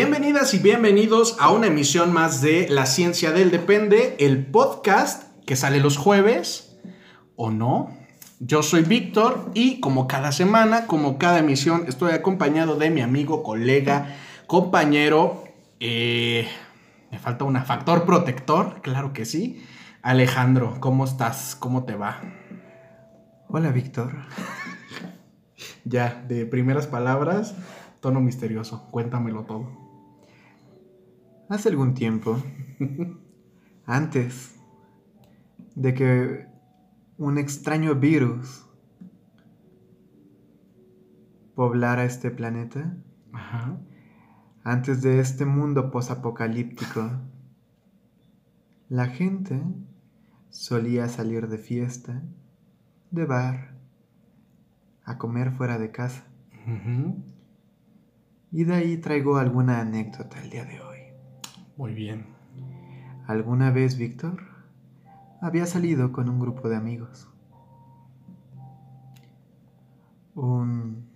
Bienvenidas y bienvenidos a una emisión más de La Ciencia del Depende, el podcast que sale los jueves, ¿o no? Yo soy Víctor y como cada semana, como cada emisión, estoy acompañado de mi amigo, colega, compañero, eh, me falta un factor protector, claro que sí. Alejandro, ¿cómo estás? ¿Cómo te va? Hola, Víctor. ya, de primeras palabras, tono misterioso, cuéntamelo todo. Hace algún tiempo, antes de que un extraño virus poblara este planeta, antes de este mundo posapocalíptico, la gente solía salir de fiesta, de bar, a comer fuera de casa. Y de ahí traigo alguna anécdota el día de hoy. Muy bien. ¿Alguna vez, Víctor? había salido con un grupo de amigos. Un,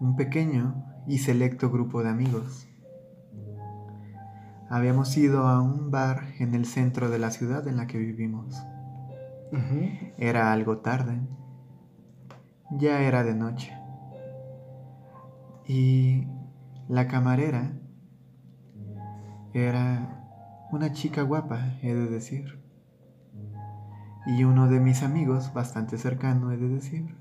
un pequeño y selecto grupo de amigos. Habíamos ido a un bar en el centro de la ciudad en la que vivimos. Era algo tarde. Ya era de noche. Y la camarera era una chica guapa, he de decir. Y uno de mis amigos, bastante cercano, he de decir.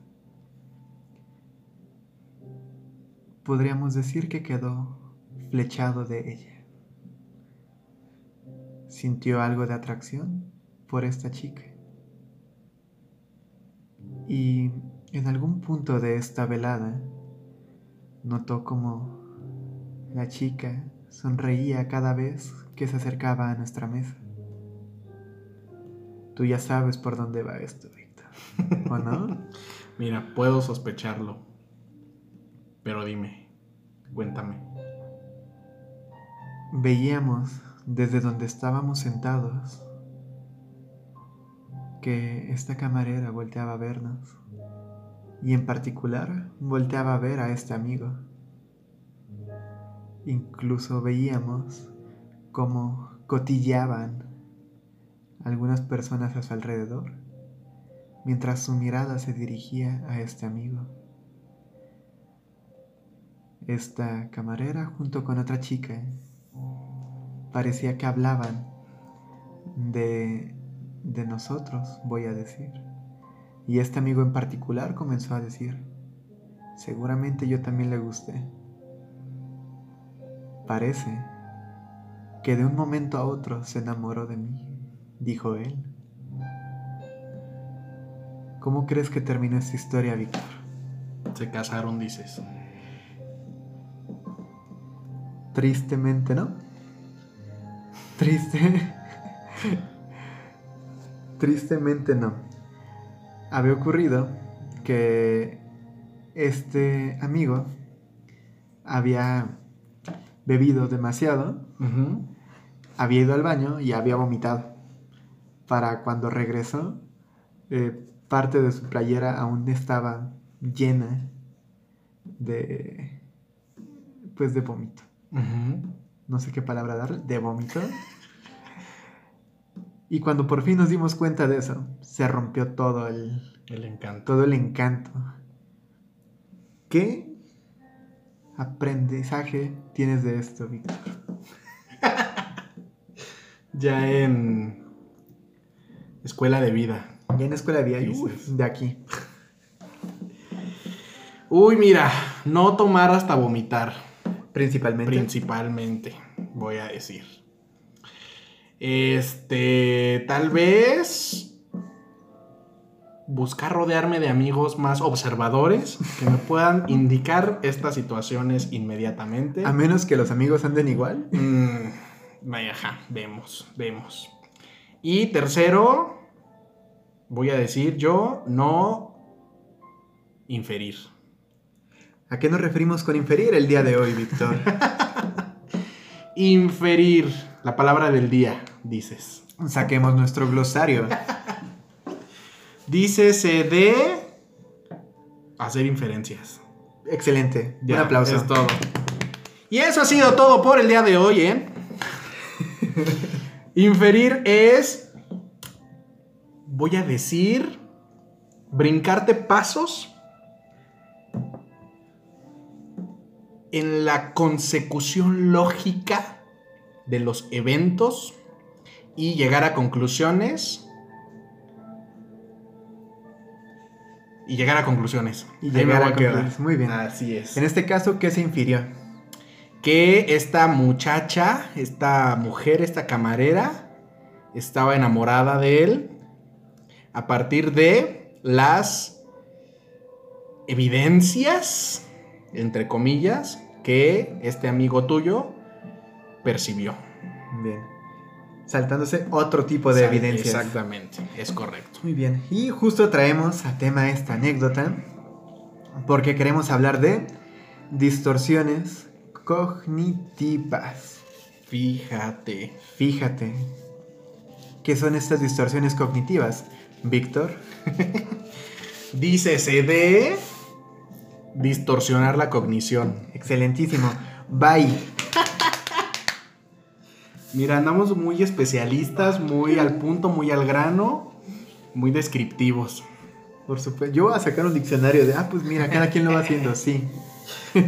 Podríamos decir que quedó flechado de ella. Sintió algo de atracción por esta chica. Y en algún punto de esta velada, notó como la chica sonreía cada vez que se acercaba a nuestra mesa. Tú ya sabes por dónde va esto, Víctor. ¿O no? Mira, puedo sospecharlo. Pero dime, cuéntame. Veíamos desde donde estábamos sentados que esta camarera volteaba a vernos y en particular volteaba a ver a este amigo. Incluso veíamos como cotillaban algunas personas a su alrededor, mientras su mirada se dirigía a este amigo. Esta camarera junto con otra chica parecía que hablaban de, de nosotros, voy a decir. Y este amigo en particular comenzó a decir, seguramente yo también le gusté. Parece que de un momento a otro se enamoró de mí, dijo él. ¿Cómo crees que terminó esta historia, Víctor? Se casaron, dices. Tristemente, ¿no? Triste. Tristemente no. Había ocurrido que este amigo había bebido demasiado, había ido al baño y había vomitado. Para cuando regresó, eh, parte de su playera aún estaba llena de, pues, de vómito. No sé qué palabra darle, de vómito. Y cuando por fin nos dimos cuenta de eso, se rompió todo el, el encanto. Todo el encanto. ¿Qué aprendizaje tienes de esto, Víctor? ya en escuela de vida. Ya en escuela de vida, de aquí. Uy, mira, no tomar hasta vomitar. Principalmente. Principalmente, voy a decir. Este, tal vez buscar rodearme de amigos más observadores que me puedan indicar estas situaciones inmediatamente. A menos que los amigos anden igual. Mm, vaya, ajá, vemos, vemos. Y tercero, voy a decir yo, no inferir. ¿A qué nos referimos con inferir el día de hoy, Víctor? Inferir, la palabra del día, dices. Saquemos nuestro glosario. Dícese de hacer inferencias. Excelente. Ya, Un aplauso. Es todo. Y eso ha sido todo por el día de hoy, ¿eh? Inferir es, voy a decir, brincarte pasos en la consecución lógica de los eventos y llegar a conclusiones. Y llegar a conclusiones. Y Ahí llegar a quedar. conclusiones. Muy bien. Así es En este caso, ¿qué se infirió? que esta muchacha, esta mujer, esta camarera, estaba enamorada de él a partir de las evidencias, entre comillas, que este amigo tuyo percibió. Bien. Saltándose otro tipo de evidencias. Exactamente, es correcto. Muy bien. Y justo traemos a tema esta anécdota porque queremos hablar de distorsiones cognitivas. Fíjate. Fíjate. ¿Qué son estas distorsiones cognitivas? Víctor. Dícese de distorsionar la cognición. Excelentísimo. Bye. Mira, andamos muy especialistas, muy al punto, muy al grano, muy descriptivos. Por supuesto. Yo voy a sacar un diccionario de, ah, pues mira, cada quien lo va haciendo, sí.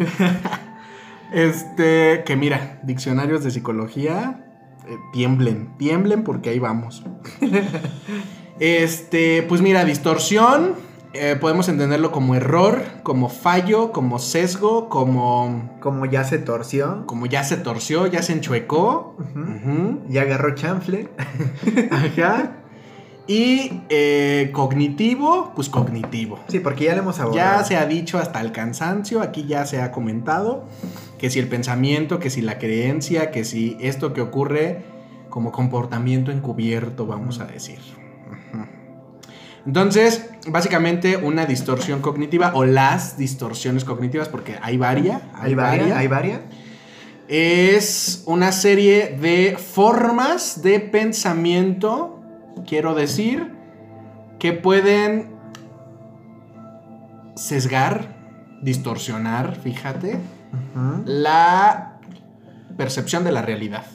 Este, que mira, diccionarios de psicología, eh, tiemblen, tiemblen porque ahí vamos. Este, pues mira, distorsión, eh, podemos entenderlo como error, como fallo, como sesgo, como, Como ya se torció, como ya se torció, ya se enchuecó. Ujú. ya agarró chanfle. Ajá. Y eh, cognitivo, pues cognitivo. Sí, porque ya lo hemos abordado. Ya se ha dicho hasta el cansancio, aquí ya se ha comentado que si el pensamiento, que si la creencia, que si esto que ocurre como comportamiento encubierto, vamos a decir. Entonces, básicamente una distorsión cognitiva o las distorsiones cognitivas, porque hay varias, ¿Hay varias? ¿Hay varias? es una serie de formas de pensamiento, quiero decir, que pueden sesgar, distorsionar, fíjate, la percepción de la realidad.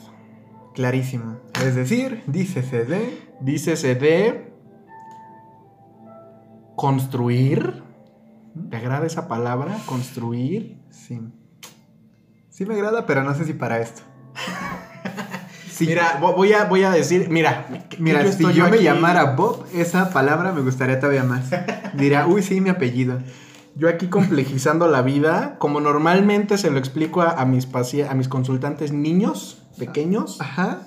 Clarísimo. Es decir, dícese de... Dícese de construir. ¿Te agrada esa palabra? Construir. Sí. Sí me agrada, pero no sé si para esto. Sí. Mira, vo- voy a, voy a decir, mira, Mira, si yo me llamara Bob, esa palabra me gustaría todavía más. Diría, uy, sí, mi apellido. Yo aquí complejizando la vida, como normalmente se lo explico a, a mis a mis consultantes niños pequeños, Ajá.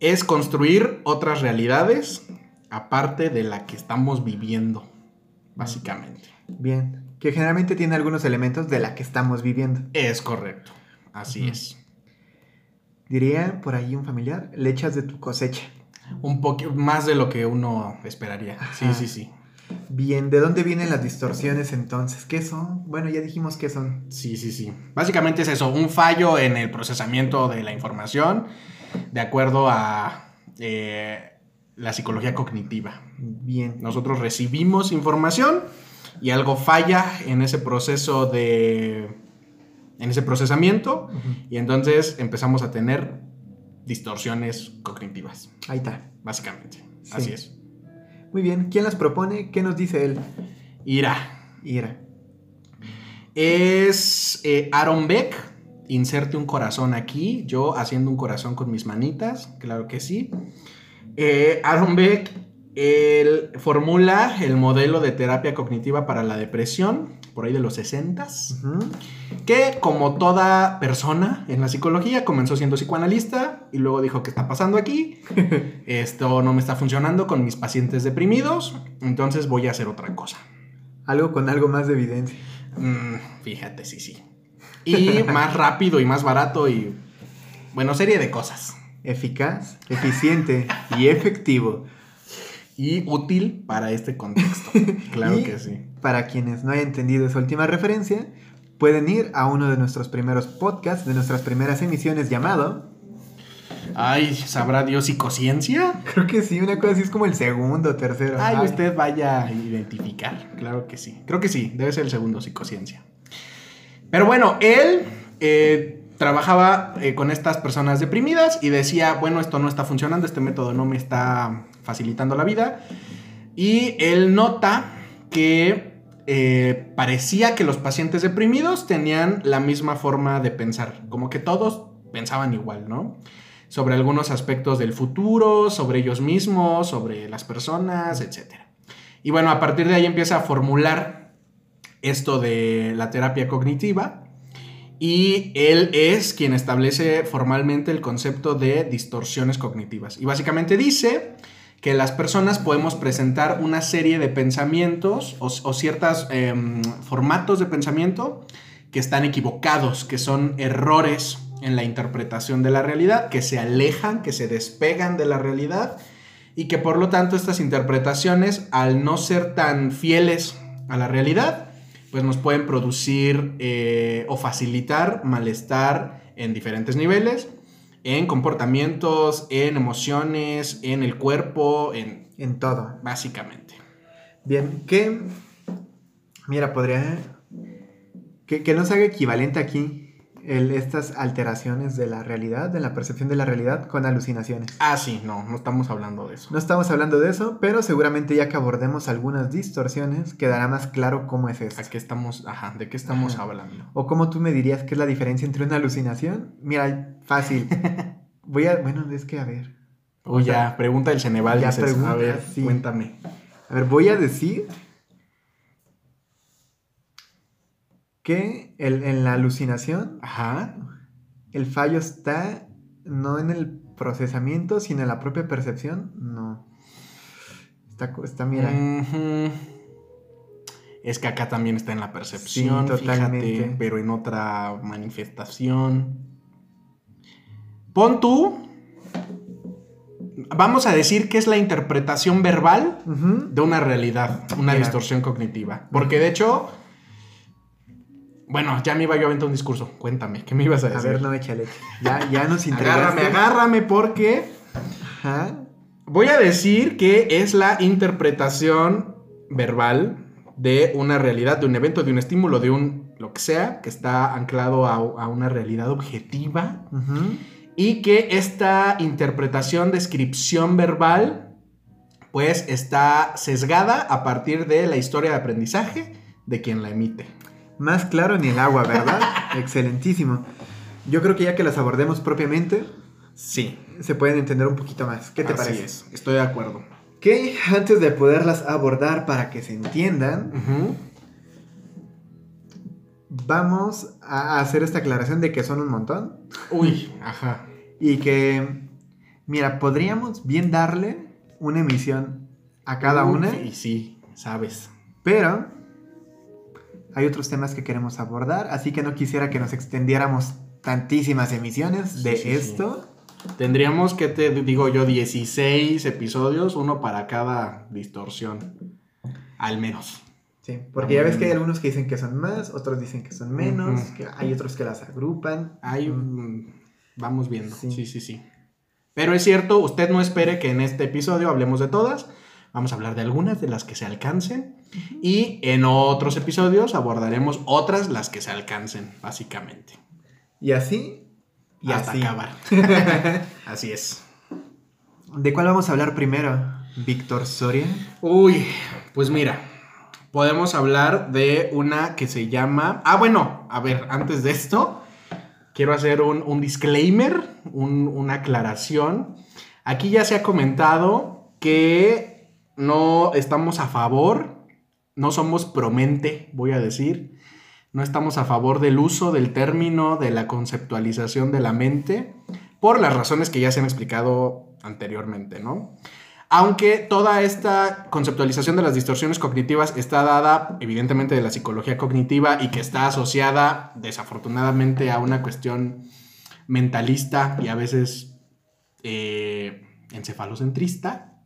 es construir otras realidades aparte de la que estamos viviendo, básicamente. Bien. Que generalmente tiene algunos elementos de la que estamos viviendo. Es correcto, así es. Diría por ahí un familiar, le echas de tu cosecha. Un poco más de lo que uno esperaría. Sí, sí, sí. Bien, ¿de dónde vienen las distorsiones entonces? ¿Qué son? Bueno, ya dijimos qué son. Sí, sí, sí. Básicamente es eso, un fallo en el procesamiento de la información de acuerdo a eh, la psicología cognitiva. Bien. Nosotros recibimos información y algo falla en ese proceso de. en ese procesamiento. Y entonces empezamos a tener distorsiones cognitivas, Ahí está. básicamente. Sí. Así es. Muy bien. ¿Quién las propone? ¿Qué nos dice él? Ira. Ira. Es eh, Aaron Beck. Inserte un corazón aquí. Yo haciendo un corazón con mis manitas. Claro que sí. Eh, Aaron Beck él formula el modelo de terapia cognitiva para la depresión. Por ahí de los 60s. Ujú. Que como toda persona en la psicología comenzó siendo psicoanalista. y luego dijo, ¿qué está pasando aquí? Esto no me está funcionando con mis pacientes deprimidos, entonces voy a hacer otra cosa. Algo con algo más de evidencia. Mm, fíjate, sí, sí. Y más rápido y más barato y, bueno, serie de cosas. Eficaz, eficiente y efectivo. Y útil para este contexto. Claro Y que sí. Para quienes no hayan entendido esa última referencia, pueden ir a uno de nuestros primeros podcasts, de nuestras primeras emisiones llamado... Ay, ¿sabrá Dios psicociencia? Creo que sí, una cosa así es como el segundo, tercero. Ay, Ay, usted vaya a identificar. Claro que sí. Creo que sí, debe ser el segundo psicociencia. Pero bueno, él eh, trabajaba eh, con estas personas deprimidas y decía, bueno, esto no está funcionando, este método no me está facilitando la vida. Y él nota que eh, parecía que los pacientes deprimidos tenían la misma forma de pensar, como que todos pensaban igual, ¿no? Sobre algunos aspectos del futuro, sobre ellos mismos, sobre las personas, etc. Y bueno, a partir de ahí empieza a formular esto de la terapia cognitiva y él es quien establece formalmente el concepto de distorsiones cognitivas. Y básicamente dice que las personas podemos presentar una serie de pensamientos o, o ciertos formatos de pensamiento que están equivocados, que son errores en la interpretación de la realidad, que se alejan, que se despegan de la realidad y que por lo tanto estas interpretaciones, al no ser tan fieles a la realidad, pues nos pueden producir eh, o facilitar malestar en diferentes niveles, en comportamientos, en emociones, en el cuerpo, en En todo. básicamente. Bien, que... Mira, podría... Que, que nos haga equivalente aquí el- estas alteraciones de la realidad, de la percepción de la realidad con alucinaciones. Ah, sí, no, no estamos hablando de eso. No estamos hablando de eso, pero seguramente ya que abordemos algunas distorsiones, quedará más claro cómo es esto. ¿A qué estamos, ajá, de qué estamos Ajá. hablando? O cómo tú me dirías que es la diferencia entre una alucinación. Mira, fácil. Voy a... Bueno, es que a ver. Uy, ya, pregunta del Ceneval, Ya dices. pregunta, a ver, sí. cuéntame. A ver, voy a decir que el- en la alucinación Ajá. el fallo está no en el procesamiento, sino en la propia percepción. No. Está, está mira. Es que acá también está en la percepción, Sí, totalmente. fíjate, pero en otra manifestación. Pon tú. Vamos a decir que es la interpretación verbal de una realidad, una Mira. distorsión cognitiva. Porque de hecho, bueno, ya me iba yo a aventar un discurso. Cuéntame, ¿qué me ibas a A decir? ver, no échale. Ya, ya nos entregaste. agárrame, agárrame, porque Ajá. Voy a decir que es la interpretación verbal de una realidad, de un evento, de un estímulo, de un lo que sea, que está anclado a, a una realidad objetiva y que esta interpretación, descripción verbal, pues está sesgada a partir de la historia de aprendizaje de quien la emite. Más claro ni el agua, ¿verdad? Excelentísimo. Yo creo que ya que las abordemos propiamente, Sí, se pueden entender un poquito más. ¿Qué te así parece? es, estoy de acuerdo. Que antes de poderlas abordar para que se entiendan, vamos a hacer esta aclaración de que son un montón Uy, ajá. y que, mira, podríamos bien darle una emisión a cada Uy, una, Y sí, sabes. pero hay otros temas que queremos abordar, así que no quisiera que nos extendiéramos tantísimas emisiones de Sí, sí, sí. esto. Tendríamos que, te digo yo, 16 episodios, uno para cada distorsión. Al menos. Sí, porque ya ves que hay algunos que dicen que son más, otros dicen que son menos, que hay otros que las agrupan. Mm. mm, vamos viendo. Sí. Sí. sí, sí, Pero es cierto, usted no espere que en este episodio hablemos de todas. Vamos a hablar de algunas de las que se alcancen. Y en otros episodios abordaremos otras las que se alcancen, básicamente. Y así, y hasta así. acabar. Así es. ¿De cuál vamos a hablar primero, Víctor Soria? Uy, pues mira, podemos hablar de una que se llama... Ah, bueno, a ver, antes de esto, quiero hacer un, un disclaimer, un- una aclaración. Aquí ya se ha comentado que no estamos a favor, no somos promente, voy a decir, no estamos a favor del uso del término de la conceptualización de la mente por las razones que ya se han explicado anteriormente, ¿no? Aunque toda esta conceptualización de las distorsiones cognitivas está dada evidentemente de la psicología cognitiva y que está asociada desafortunadamente a una cuestión mentalista y a veces eh, encefalocentrista,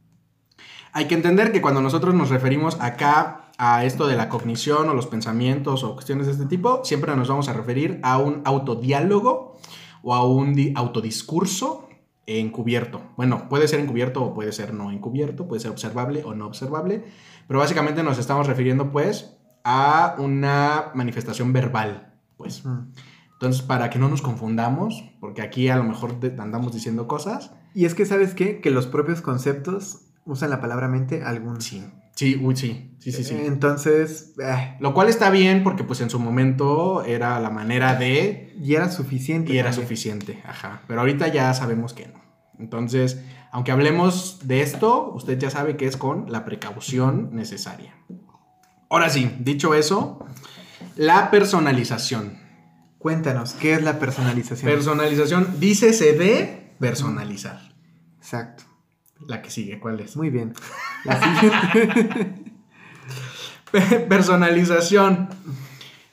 hay que entender que cuando nosotros nos referimos acá a esto de la cognición o los pensamientos o cuestiones de este tipo, siempre nos vamos a referir a un autodiálogo o a un autodiscurso encubierto. Bueno, puede ser encubierto o puede ser no encubierto, puede ser observable o no observable, pero básicamente nos estamos refiriendo pues a una manifestación verbal, pues. Entonces, para que no nos confundamos, porque aquí a lo mejor andamos diciendo cosas. Y es que, ¿sabes qué? Que los propios conceptos usan la palabra mente algún. Sí. Sí, uy, sí, sí, sí, sí. Entonces, eh. lo cual está bien porque pues en su momento era la manera de... Y era suficiente. Y era suficiente, ajá. Pero ahorita ya sabemos que no. Entonces, aunque hablemos de esto, usted ya sabe que es con la precaución necesaria. Ahora sí, dicho eso, la personalización. Cuéntanos, ¿qué es la personalización? Personalización, dícese de personalizar. Exacto. La que sigue, ¿cuál es? Muy bien. La siguiente. Personalización.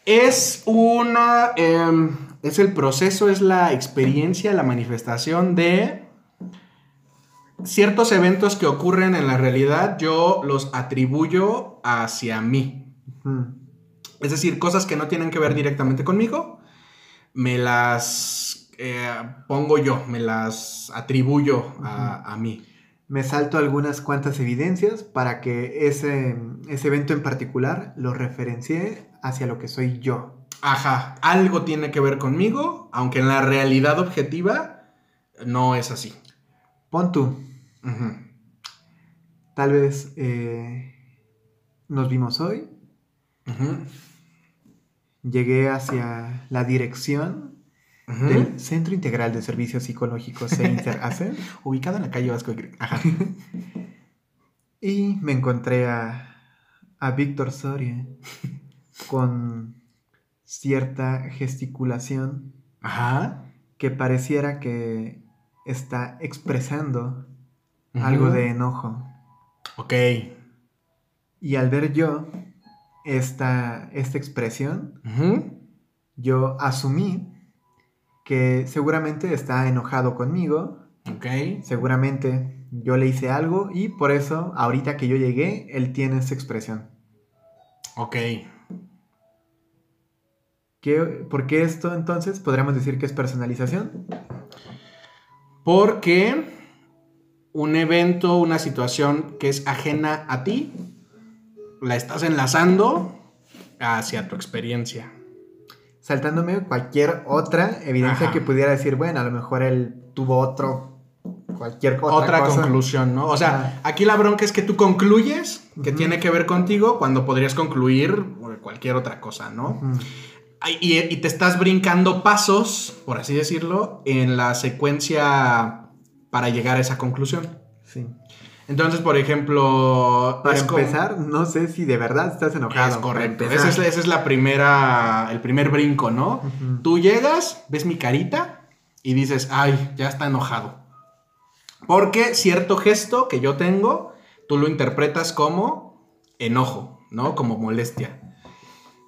Es una. Em, es el proceso, es la experiencia, la manifestación de ciertos eventos que ocurren en la realidad. Yo los atribuyo hacia mí. Es decir, cosas que no tienen que ver directamente conmigo, me las eh, pongo yo, me las atribuyo a mí me salto algunas cuantas evidencias para que ese, ese evento en particular lo referencie hacia lo que soy yo. Ajá, algo tiene que ver conmigo, aunque en la realidad objetiva no es así. Pon tú. Tal vez eh, nos vimos hoy. Llegué hacia la dirección del Centro Integral de Servicios Psicológicos e ubicado en la calle Vasco. Ajá. y me encontré a, a Víctor Soria con cierta gesticulación Ajá. que pareciera que está expresando algo de enojo. Ok. Y al ver yo esta, esta expresión, yo asumí que seguramente está enojado conmigo. Ok. Seguramente yo le hice algo y por eso, ahorita que yo llegué, él tiene esa expresión. Ok. ¿Qué, ¿Por qué esto entonces podríamos decir que es personalización? Porque un evento, una situación que es ajena a ti, la estás enlazando hacia tu experiencia saltándome cualquier otra evidencia que pudiera decir, bueno, a lo mejor él tuvo otro, cualquier otra, conclusión, ¿no? O sea, aquí la bronca es que tú concluyes que tiene que ver contigo cuando podrías concluir cualquier otra cosa, ¿no? y, y, te estás brincando pasos, por así decirlo, en la secuencia para llegar a esa conclusión. Sí. Entonces, por ejemplo. Para empezar, no sé si de verdad estás enojado. Es correcto. Ese es, la primera. El primer brinco, ¿no? Tú llegas, ves mi carita y dices, ay, ya está enojado. Porque cierto gesto que yo tengo, tú lo interpretas como enojo, ¿no? Como molestia.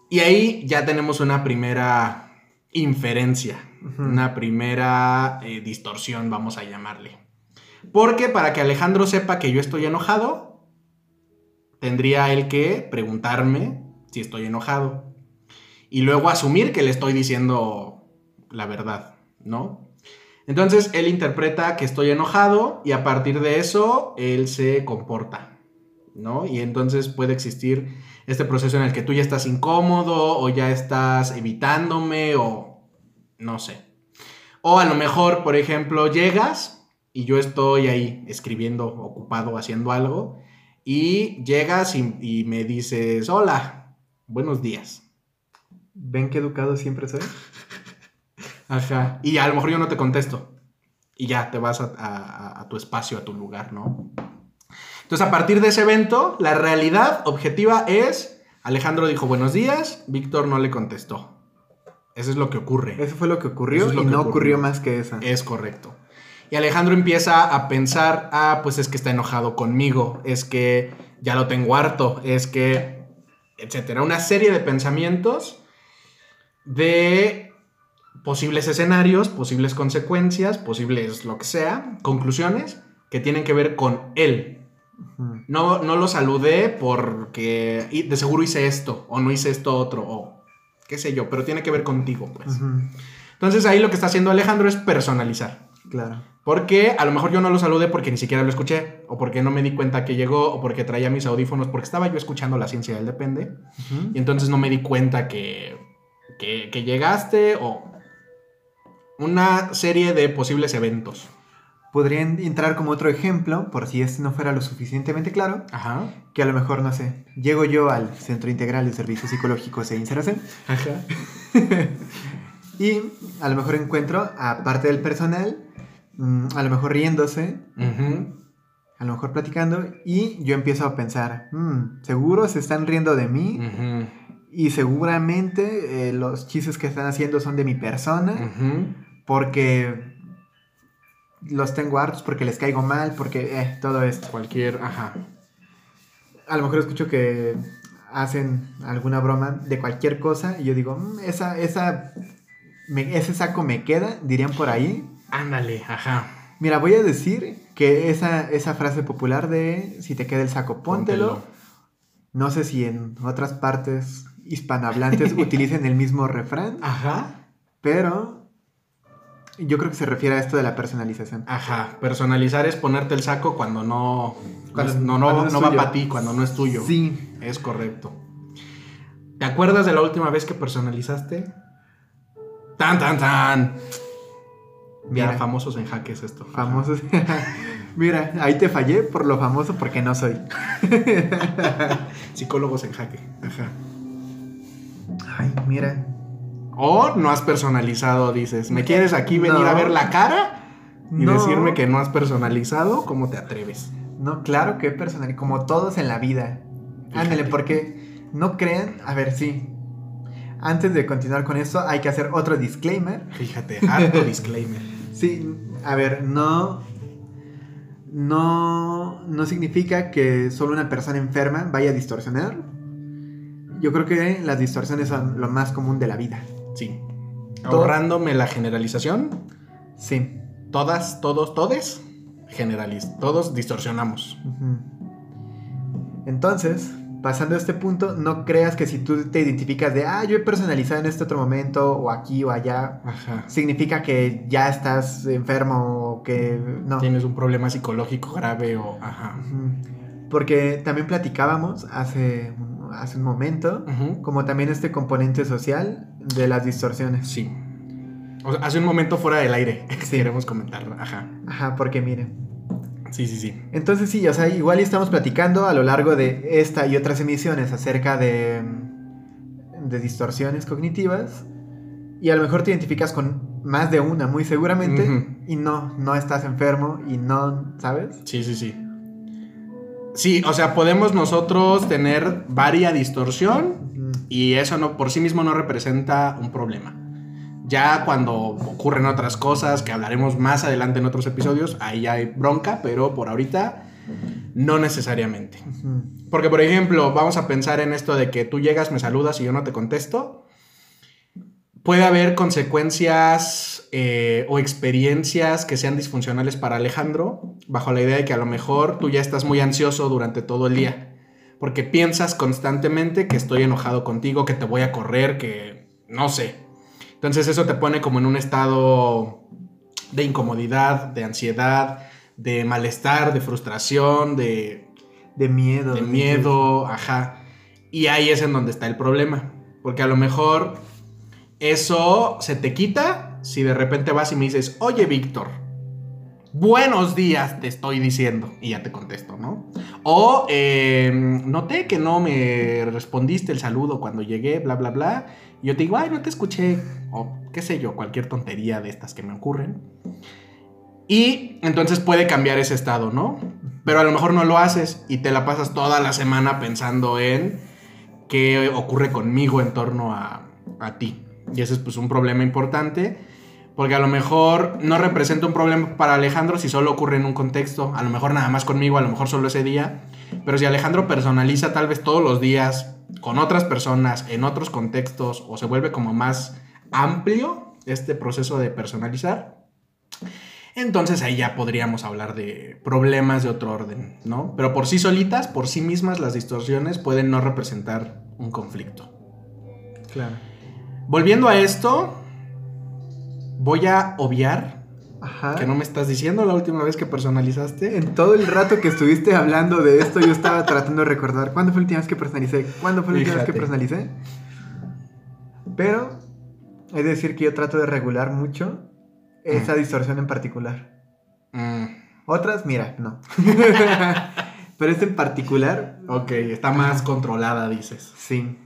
Y ahí ya tenemos una primera inferencia, una primera eh, distorsión, vamos a llamarle. Porque para que Alejandro sepa que yo estoy enojado, tendría él que preguntarme si estoy enojado. Y luego asumir que le estoy diciendo la verdad, ¿no? Entonces él interpreta que estoy enojado y a partir de eso él se comporta, ¿no? Y entonces puede existir este proceso en el que tú ya estás incómodo o ya estás evitándome o no sé. O a lo mejor, por ejemplo, llegas y yo estoy ahí escribiendo, ocupado, haciendo algo, y llegas y, me dices, hola, buenos días. ¿Ven qué educado siempre soy? Ajá. Y a lo mejor yo no te contesto. Y ya te vas a, a, tu espacio, a tu lugar, ¿no? Entonces, a partir de ese evento, la realidad objetiva es, Alejandro dijo buenos días, Víctor no le contestó. Eso es lo que ocurre. Eso fue lo que ocurrió y no ocurrió más que eso. Es correcto. Y Alejandro empieza a pensar, ah, pues es que está enojado conmigo, es que ya lo tengo harto, es que, etcétera. Una serie de pensamientos de posibles escenarios, posibles consecuencias, posibles lo que sea, conclusiones que tienen que ver con él. No, no lo saludé porque de seguro hice esto, o no hice esto otro, o qué sé yo, pero tiene que ver contigo, pues. Entonces ahí lo que está haciendo Alejandro es personalizar. Claro. Porque a lo mejor yo no lo saludé porque ni siquiera lo escuché, o porque no me di cuenta que llegó, o porque traía mis audífonos, porque estaba yo escuchando la ciencia del depende, y entonces no me di cuenta que, que, que llegaste, o una serie de posibles eventos. Podrían entrar como otro ejemplo, por si este no fuera lo suficientemente claro, Ajá. que a lo mejor, no sé, llego yo al Centro Integral de Servicios Psicológicos e Inserción Ajá. y a lo mejor encuentro a parte del personal, mm, a lo mejor riéndose, a lo mejor platicando, y yo empiezo a pensar, "Mm, seguro se están riendo de mí y seguramente eh, los chistes que están haciendo son de mi persona, porque los tengo hartos, porque les caigo mal, porque eh, todo esto. Cualquier, ajá. A lo mejor escucho que hacen alguna broma de cualquier cosa y yo digo, "Mm, esa, esa, me- ese saco me queda, dirían por ahí. Ándale, ajá. Mira, voy a decir que esa, esa frase popular de si te queda el saco, póntelo. No sé si en otras partes hispanohablantes utilicen el mismo refrán, Ajá. pero yo creo que se refiere a esto de la personalización. Ajá. Personalizar es ponerte el saco cuando no. Cuando- no, no, cuando no va para ti, cuando no es tuyo. Sí, Es correcto. ¿Te acuerdas de la última vez que personalizaste? Tan, tan, tan. Mira, famosos en jaques esto. Famosos. Mira, ahí te fallé por lo famoso porque no soy. Psicólogos en jaque. Ajá. Ay, mira. O no has personalizado, dices. ¿Me quieres aquí venir No. a ver la cara? Y No. decirme que no has personalizado, ¿cómo te atreves? No, claro que personal, como todos en la vida. Ándale, porque no crean, a ver, sí. Antes de continuar con eso, hay que hacer otro disclaimer. Fíjate, harto disclaimer. Sí, a ver, no. No. No significa que solo una persona enferma vaya a distorsionar. Yo creo que las distorsiones son lo más común de la vida. Sí. Todo- Ahorrándome la generalización, Sí. todas, todos, todes, generaliz todos distorsionamos. Entonces, pasando a este punto, no creas que si tú te identificas de, ah, yo he personalizado en este otro momento, o aquí o allá, Ajá. significa que ya estás enfermo o que no. Tienes un problema psicológico grave o... Ajá. Porque también platicábamos hace, hace un momento, como también este componente social de las distorsiones. Sí. O sea, hace un momento fuera del aire Sí. queremos comentar. Ajá. Ajá, porque miren. Sí, sí, sí. Entonces sí, o sea, igual y estamos platicando a lo largo de esta y otras emisiones acerca de, de distorsiones cognitivas y a lo mejor te identificas con más de una, muy seguramente, y no, no estás enfermo y no, ¿sabes? Sí, sí, sí. Sí, o sea, podemos nosotros tener varia distorsión y eso no, por sí mismo no representa un problema. Ya cuando ocurren otras cosas que hablaremos más adelante en otros episodios, ahí ya hay bronca, pero por ahorita no necesariamente. Porque, por ejemplo, vamos a pensar en esto de que tú llegas, me saludas y yo no te contesto. Puede haber consecuencias eh, o experiencias que sean disfuncionales para Alejandro, bajo la idea de que a lo mejor tú ya estás muy ansioso durante todo el día, porque piensas constantemente que estoy enojado contigo, que te voy a correr, que no sé. Entonces eso te pone como en un estado de incomodidad, de ansiedad, de malestar, de frustración, de De miedo. de miedo, ajá. Y ahí es en donde está el problema. Porque a lo mejor eso se te quita si de repente vas y me dices, oye Víctor, buenos días te estoy diciendo. Y ya te contesto, ¿no? O eh, noté que no me respondiste el saludo cuando llegué, bla, bla, bla. Y yo te digo, ay, no te escuché. O qué sé yo, cualquier tontería de estas que me ocurren. Y entonces puede cambiar ese estado, ¿no? Pero a lo mejor no lo haces y te la pasas toda la semana pensando en qué ocurre conmigo en torno a, a ti. Y ese es pues un problema importante Porque a lo mejor no representa un problema para Alejandro si solo ocurre en un contexto. A lo mejor nada más conmigo, a lo mejor solo ese día. Pero si Alejandro personaliza tal vez todos los días con otras personas, en otros contextos, o se vuelve como más amplio este proceso de personalizar, entonces ahí ya podríamos hablar de problemas de otro orden, ¿no? Pero por sí solitas, por sí mismas, las distorsiones pueden no representar un conflicto. Claro. Volviendo a esto, voy a obviar Ajá. que no me estás diciendo la última vez que personalizaste. En todo el rato que estuviste hablando de esto, yo estaba tratando de recordar cuándo fue la última vez que personalicé, cuándo fue la última vez que personalicé. Pero es decir que yo trato de regular mucho esa distorsión en particular. Mm, Otras, mira, no. Pero esta en particular, ok, está más controlada, dices. sí.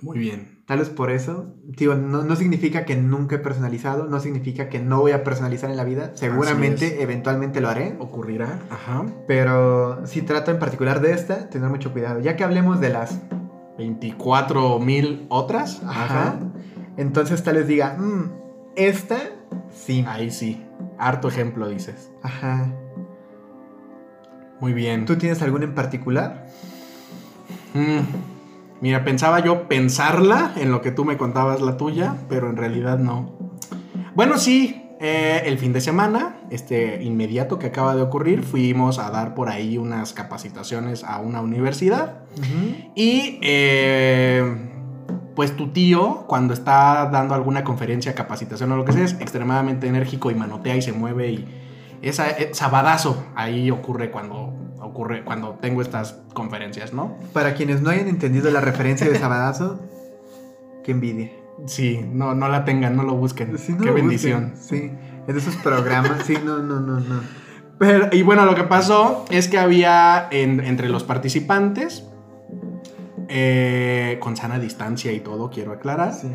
Muy bien. Tal vez por eso, digo, no, no significa que nunca he personalizado, no significa que no voy a personalizar en la vida. Seguramente, eventualmente lo haré. ¿Ocurrirá? Ajá. Pero sí trato en particular de esta, tener mucho cuidado. Ya que hablemos de las 24 mil otras. Ajá. Entonces tal vez diga, "Mm, esta, sí. Ahí sí. Harto ejemplo, dices. Ajá. Muy bien. ¿Tú tienes alguna en particular? Mm, Mira, pensaba yo pensarla en lo que tú me contabas la tuya, pero en realidad no. Bueno, sí, eh, el fin de semana, este inmediato que acaba de ocurrir, fuimos a dar por ahí unas capacitaciones a una universidad. Y eh, pues tu tío, cuando está dando alguna conferencia, capacitación o lo que sea, es extremadamente enérgico y manotea y se mueve y esa sabadazo ahí ocurre cuando ocurre cuando tengo estas conferencias, ¿no? Para quienes no hayan entendido la referencia de Sabadazo, qué envidia. Sí, no, no la tengan, no lo busquen. Sí, no Qué lo bendición. busquen. Sí, es de esos programas. Sí, no, no, no, no. Pero- y bueno, lo que pasó es que había en- entre los participantes, eh, con sana distancia y todo, quiero aclarar. Sí.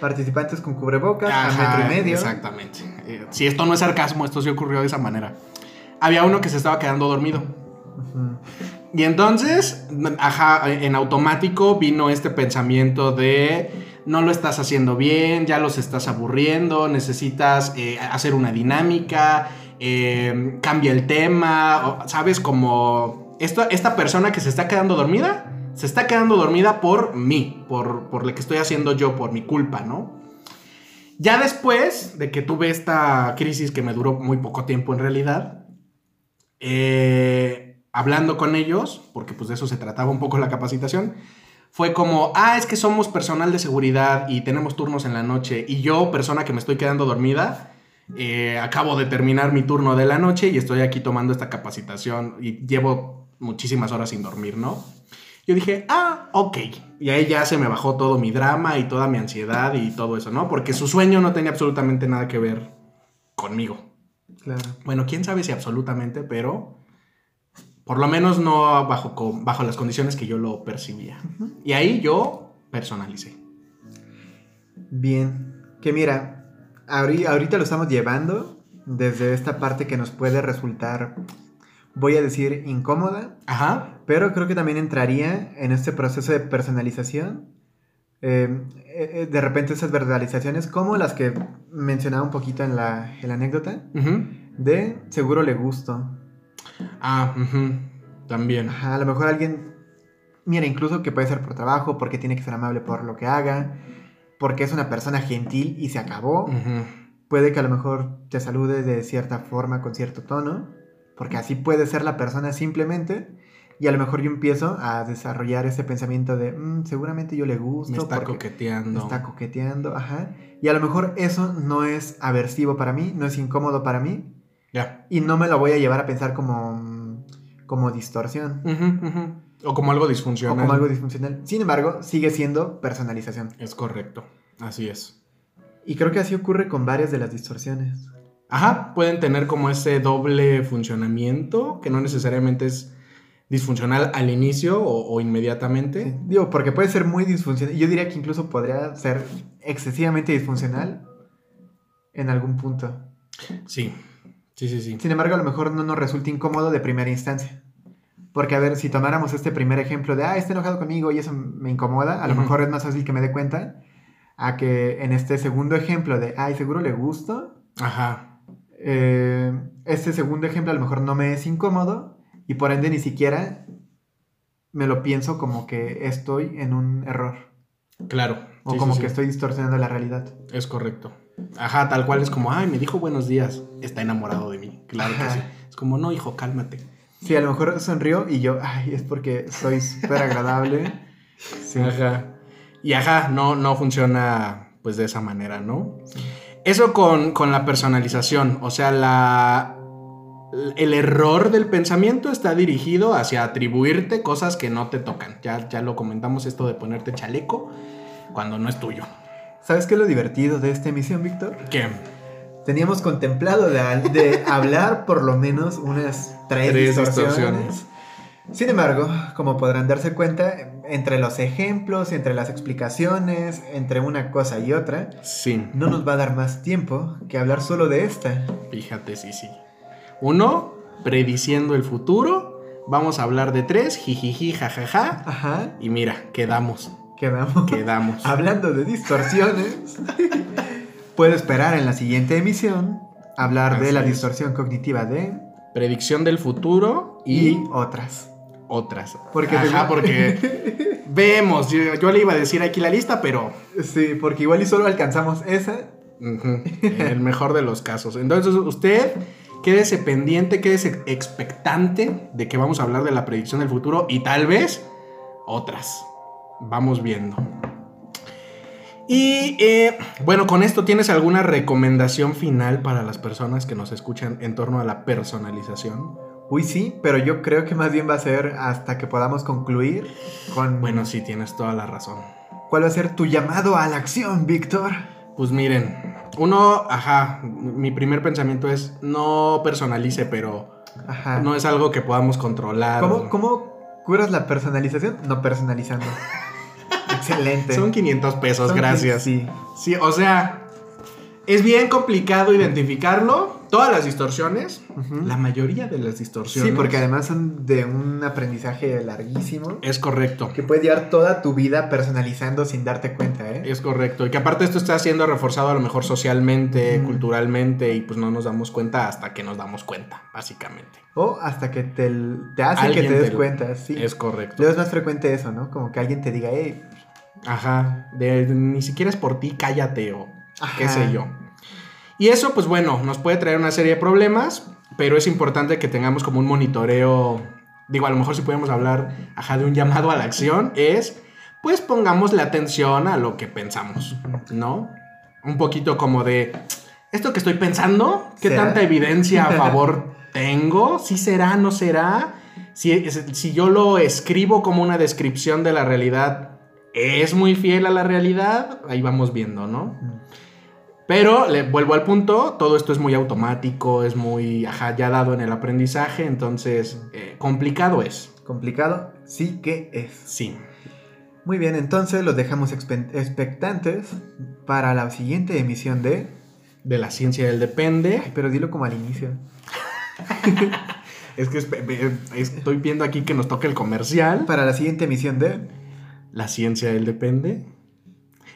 Participantes con cubrebocas Ajá, a metro y medio. Exactamente. Eh, si esto no es sarcasmo, esto sí ocurrió de esa manera. Había uno que se estaba quedando dormido. Y entonces, en automático vino este pensamiento de no lo estás haciendo bien, ya los estás aburriendo, necesitas eh, hacer una dinámica, eh, cambia el tema, ¿sabes? Como esto, esta persona que se está quedando dormida, se está quedando dormida por mí, por, por lo que estoy haciendo yo, por mi culpa, ¿no? Ya después de que tuve esta crisis que me duró muy poco tiempo en realidad, eh, hablando con ellos, porque pues de eso se trataba un poco la capacitación, fue como, ah, es que somos personal de seguridad y tenemos turnos en la noche y yo, persona que me estoy quedando dormida, eh, acabo de terminar mi turno de la noche y estoy aquí tomando esta capacitación y llevo muchísimas horas sin dormir, ¿no? Yo dije, ah, ok. Y ahí ya se me bajó todo mi drama y toda mi ansiedad y todo eso, ¿no? Porque su sueño no tenía absolutamente nada que ver conmigo. Claro. Bueno, quién sabe si absolutamente, pero por lo menos no bajo, bajo las condiciones que yo lo percibía. Y ahí yo personalicé. Bien. Que mira, ahori- ahorita lo estamos llevando desde esta parte que nos puede resultar, voy a decir, incómoda, Ajá. pero creo que también entraría en este proceso de personalización. eh, eh, eh, de repente esas verbalizaciones como las que mencionaba un poquito en la, en la anécdota de seguro le gusto. Ah, también. Ajá, a lo mejor alguien, mira, incluso que puede ser por trabajo, porque tiene que ser amable por lo que haga, porque es una persona gentil y se acabó. Puede que a lo mejor te salude de cierta forma, con cierto tono, porque así puede ser la persona simplemente. Y a lo mejor yo empiezo a desarrollar ese pensamiento de, "Mm, seguramente yo le gusto. Me está coqueteando. me está coqueteando, ajá. Y a lo mejor eso no es aversivo para mí, no es incómodo para mí, Y no me lo voy a llevar a pensar como, como distorsión. O como algo O disfuncional. como algo disfuncional. Sin embargo, sigue siendo personalización. Es correcto. Así es. Y creo que así ocurre con varias de las distorsiones. Ajá, pueden tener como ese doble funcionamiento, que no necesariamente es disfuncional al inicio o, o inmediatamente. Sí, Digo, porque puede ser muy disfuncional. Yo diría que incluso podría ser excesivamente disfuncional en algún punto. Sí, sí, sí, sí. Sin embargo, a lo mejor no nos resulta incómodo de primera instancia. Porque, a ver, si tomáramos este primer ejemplo de, ah, está enojado conmigo y eso me incomoda, a lo mejor es más fácil que me dé cuenta a que en este segundo ejemplo de, ay, seguro le gusto, Ajá. eh, este segundo ejemplo a lo mejor no me es incómodo y por ende ni siquiera me lo pienso como que estoy en un error Claro. o Sí, como sí, que sí. estoy distorsionando la realidad. Es correcto. Ajá, tal cual es como, ay, me dijo buenos días. Está enamorado de mí. Claro que sí. Es como, no, hijo, cálmate. Sí, a lo mejor sonrío y yo, ay, es porque soy súper agradable. Sí. Ajá. Y ajá, no, no funciona pues de esa manera, ¿no? Eso con, con la personalización, o sea, la, el error del pensamiento está dirigido hacia atribuirte cosas que no te tocan. Ya, ya lo comentamos esto de ponerte chaleco cuando no es tuyo. ¿Sabes qué es lo divertido de esta emisión, Víctor? ¿Qué? Teníamos contemplado de, de hablar por lo menos unas tres, Tres distorsiones. distorsiones. Sin embargo, como podrán darse cuenta, entre los ejemplos, entre las explicaciones, entre una cosa y otra, Sí, no nos va a dar más tiempo que hablar solo de esta. fíjate, sí, sí. Uno, prediciendo el futuro. Vamos a hablar de tres, jijiji, jajaja. Ajá, Y mira, quedamos, quedamos. quedamos. Hablando de distorsiones, puedo esperar en la siguiente emisión hablar de la es. distorsión cognitiva de Predicción del futuro y, y otras. otras. Porque Ajá, porque vemos. Yo, yo le iba a decir aquí la lista, pero Sí, porque igual y solo alcanzamos esa. en el mejor de los casos. Entonces, usted quédese pendiente, quédese expectante de que vamos a hablar de la predicción del futuro y tal vez otras. Vamos viendo. Y eh, bueno, con esto tienes alguna recomendación final para las personas que nos escuchan en torno a la personalización. Uy, sí, pero yo creo que más bien va a ser hasta que podamos concluir con... Bueno, sí, tienes toda la razón. ¿Cuál va a ser tu llamado a la acción, Víctor? Pues miren, uno, ajá, mi primer pensamiento es no personalice, pero Ajá. no es algo que podamos controlar. ¿Cómo, ¿Cómo curas la personalización? No personalizando. Excelente. Son 500 pesos, Son- gracias. Sí. Sí, o sea, es bien complicado identificarlo. Todas las distorsiones, la mayoría de las distorsiones. Sí, porque además son de un aprendizaje larguísimo Es correcto. que puedes llevar toda tu vida personalizando sin darte cuenta, ¿eh? Es correcto. Y que aparte esto está siendo reforzado a lo mejor socialmente, Mm. culturalmente, y pues no nos damos cuenta hasta que nos damos cuenta, básicamente. O hasta que te, te hace que te des te- cuenta, sí. Es correcto. Luego es más frecuente eso, ¿no? Como que alguien te diga, hey, Ajá, de, ni siquiera es por ti, cállate o qué sé yo. Y eso, pues bueno, nos puede traer una serie de problemas, pero es importante que tengamos como un monitoreo, digo, a lo mejor si podemos hablar, ajá, de un llamado a la acción, es, pues pongamos la atención a lo que pensamos, ¿no? Un poquito como de, esto que estoy pensando, ¿qué ¿Será? tanta evidencia a favor tengo? ¿Sí será, no será? Si, si yo lo escribo como una descripción de la realidad, ¿es muy fiel a la realidad? Ahí vamos viendo, ¿no? Pero le vuelvo al punto, todo esto es muy automático, es muy, ajá, ya dado en el aprendizaje, entonces eh, complicado es. complicado, sí que es. Sí. Muy bien, entonces los dejamos expe- expectantes para la siguiente emisión de... De la ciencia del depende. Ay, pero dilo como al inicio. Es que ve- estoy viendo aquí que nos toca el comercial. Para la siguiente emisión de... La ciencia del depende.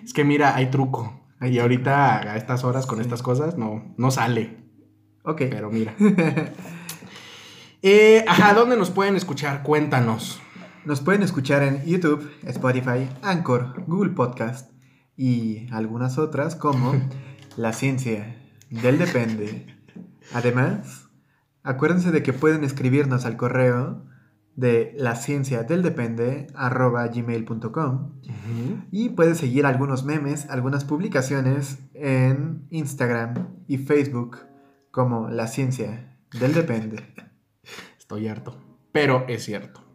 Es que mira, hay truco. Y ahorita a estas horas con Sí. estas cosas no, no sale. Ok. Pero mira. Eh, ajá, ¿dónde nos pueden escuchar? Cuéntanos. Nos pueden escuchar en YouTube, Spotify, Anchor, Google Podcast y algunas otras como La Ciencia del Depende. Además, acuérdense de que pueden escribirnos al correo de la ciencia del depende gmail.com y puedes seguir algunos memes, algunas publicaciones en Instagram y Facebook como La Ciencia del Depende. Estoy harto. Pero es cierto.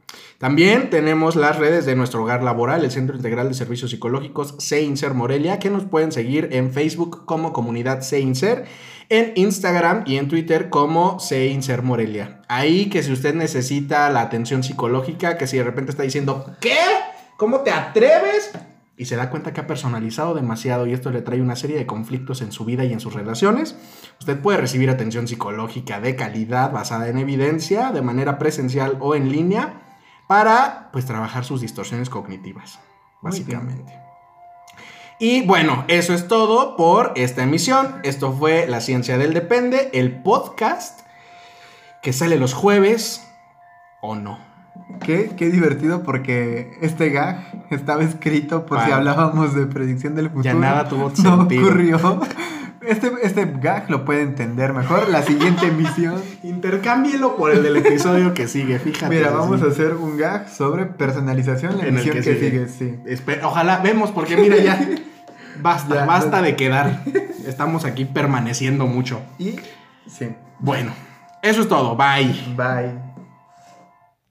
También tenemos las redes de nuestro hogar laboral, el Centro Integral de Servicios Psicológicos CEINSER Morelia, que nos pueden seguir en Facebook como Comunidad CEINSER, en Instagram y en Twitter como CEINSER Morelia. Ahí que si usted necesita la atención psicológica, que si de repente está diciendo, ¿qué? ¿Cómo te atreves? Y se da cuenta que ha personalizado demasiado y esto le trae una serie de conflictos en su vida y en sus relaciones, usted puede recibir atención psicológica de calidad basada en evidencia, de manera presencial o en línea, para pues trabajar sus distorsiones cognitivas, básicamente. Y bueno, eso es todo por esta emisión. Esto fue La Ciencia del Depende, el podcast que sale los jueves o no. Qué, qué divertido porque este gag estaba escrito por si hablábamos de predicción del futuro. Ya nada tuvo no sentido. ocurrió. Este, este gag lo puede entender mejor la siguiente emisión. Intercámbielo por el del episodio que sigue, fíjate. Mira, vamos sí. a hacer un gag sobre personalización, la En el emisión que que, sigue. sigue. sí. Espe- Ojalá, vemos, porque mira ya. Basta, Ya, basta de quedar. Estamos aquí permaneciendo mucho. Y sí, Bueno, eso es todo. Bye. bye.